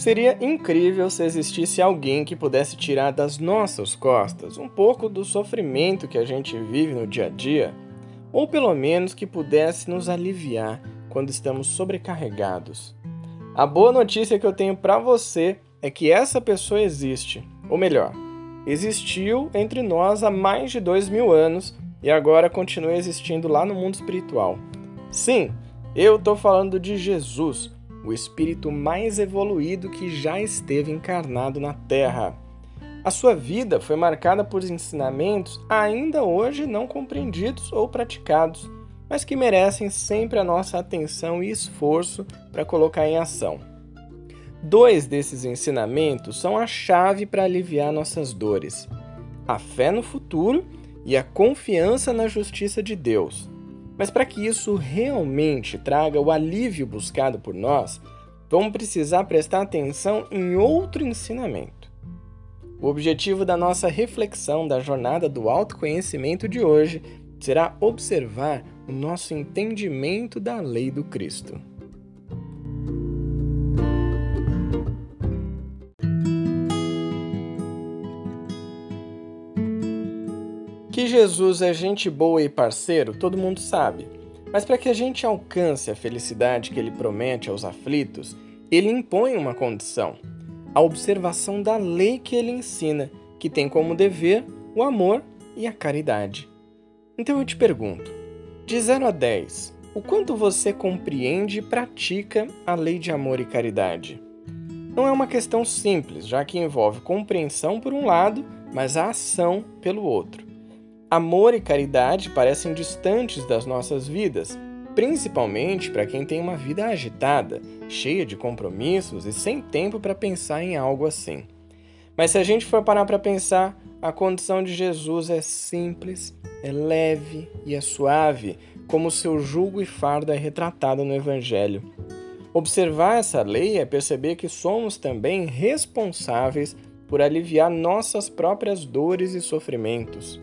Seria incrível se existisse alguém que pudesse tirar das nossas costas um pouco do sofrimento que a gente vive no dia a dia, ou pelo menos que pudesse nos aliviar quando estamos sobrecarregados. A boa notícia que eu tenho para você é que essa pessoa existe, ou melhor, existiu entre nós há mais de dois mil anos e agora continua existindo lá no mundo espiritual. Sim, eu estou falando de Jesus o espírito mais evoluído que já esteve encarnado na Terra. A sua vida foi marcada por ensinamentos ainda hoje não compreendidos ou praticados, mas que merecem sempre a nossa atenção e esforço para colocar em ação. Dois desses ensinamentos são a chave para aliviar nossas dores: a fé no futuro e a confiança na justiça de Deus. Mas para que isso realmente traga o alívio buscado por nós, vamos precisar prestar atenção em outro ensinamento. O objetivo da nossa reflexão da jornada do autoconhecimento de hoje será observar o nosso entendimento da lei do Cristo. Que Jesus é gente boa e parceiro, todo mundo sabe. Mas para que a gente alcance a felicidade que ele promete aos aflitos, ele impõe uma condição: a observação da lei que ele ensina, que tem como dever o amor e a caridade. Então eu te pergunto: de 0 a 10, o quanto você compreende e pratica a lei de amor e caridade? Não é uma questão simples, já que envolve compreensão por um lado, mas a ação pelo outro. Amor e caridade parecem distantes das nossas vidas, principalmente para quem tem uma vida agitada, cheia de compromissos e sem tempo para pensar em algo assim. Mas se a gente for parar para pensar, a condição de Jesus é simples, é leve e é suave, como seu jugo e fardo é retratado no Evangelho. Observar essa lei é perceber que somos também responsáveis por aliviar nossas próprias dores e sofrimentos.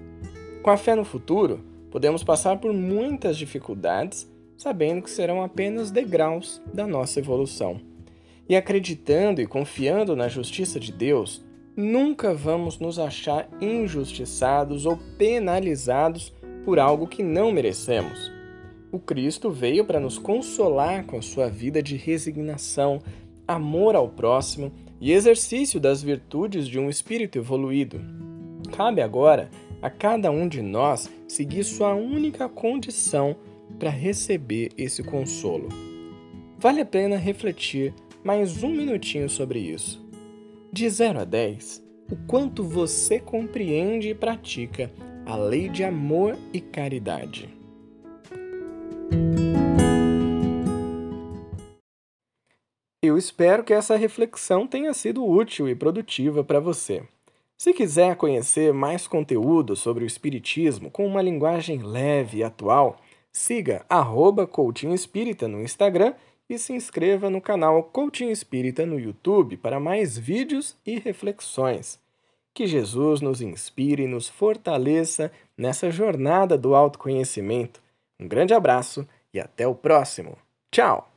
Com a fé no futuro, podemos passar por muitas dificuldades, sabendo que serão apenas degraus da nossa evolução. E acreditando e confiando na justiça de Deus, nunca vamos nos achar injustiçados ou penalizados por algo que não merecemos. O Cristo veio para nos consolar com a sua vida de resignação, amor ao próximo e exercício das virtudes de um espírito evoluído. Cabe agora a cada um de nós seguir sua única condição para receber esse consolo. Vale a pena refletir mais um minutinho sobre isso. De 0 a 10, o quanto você compreende e pratica a lei de amor e caridade. Eu espero que essa reflexão tenha sido útil e produtiva para você. Se quiser conhecer mais conteúdo sobre o Espiritismo com uma linguagem leve e atual, siga arroba Coutinho Espírita no Instagram e se inscreva no canal Coutinho Espírita no YouTube para mais vídeos e reflexões. Que Jesus nos inspire e nos fortaleça nessa jornada do autoconhecimento. Um grande abraço e até o próximo. Tchau!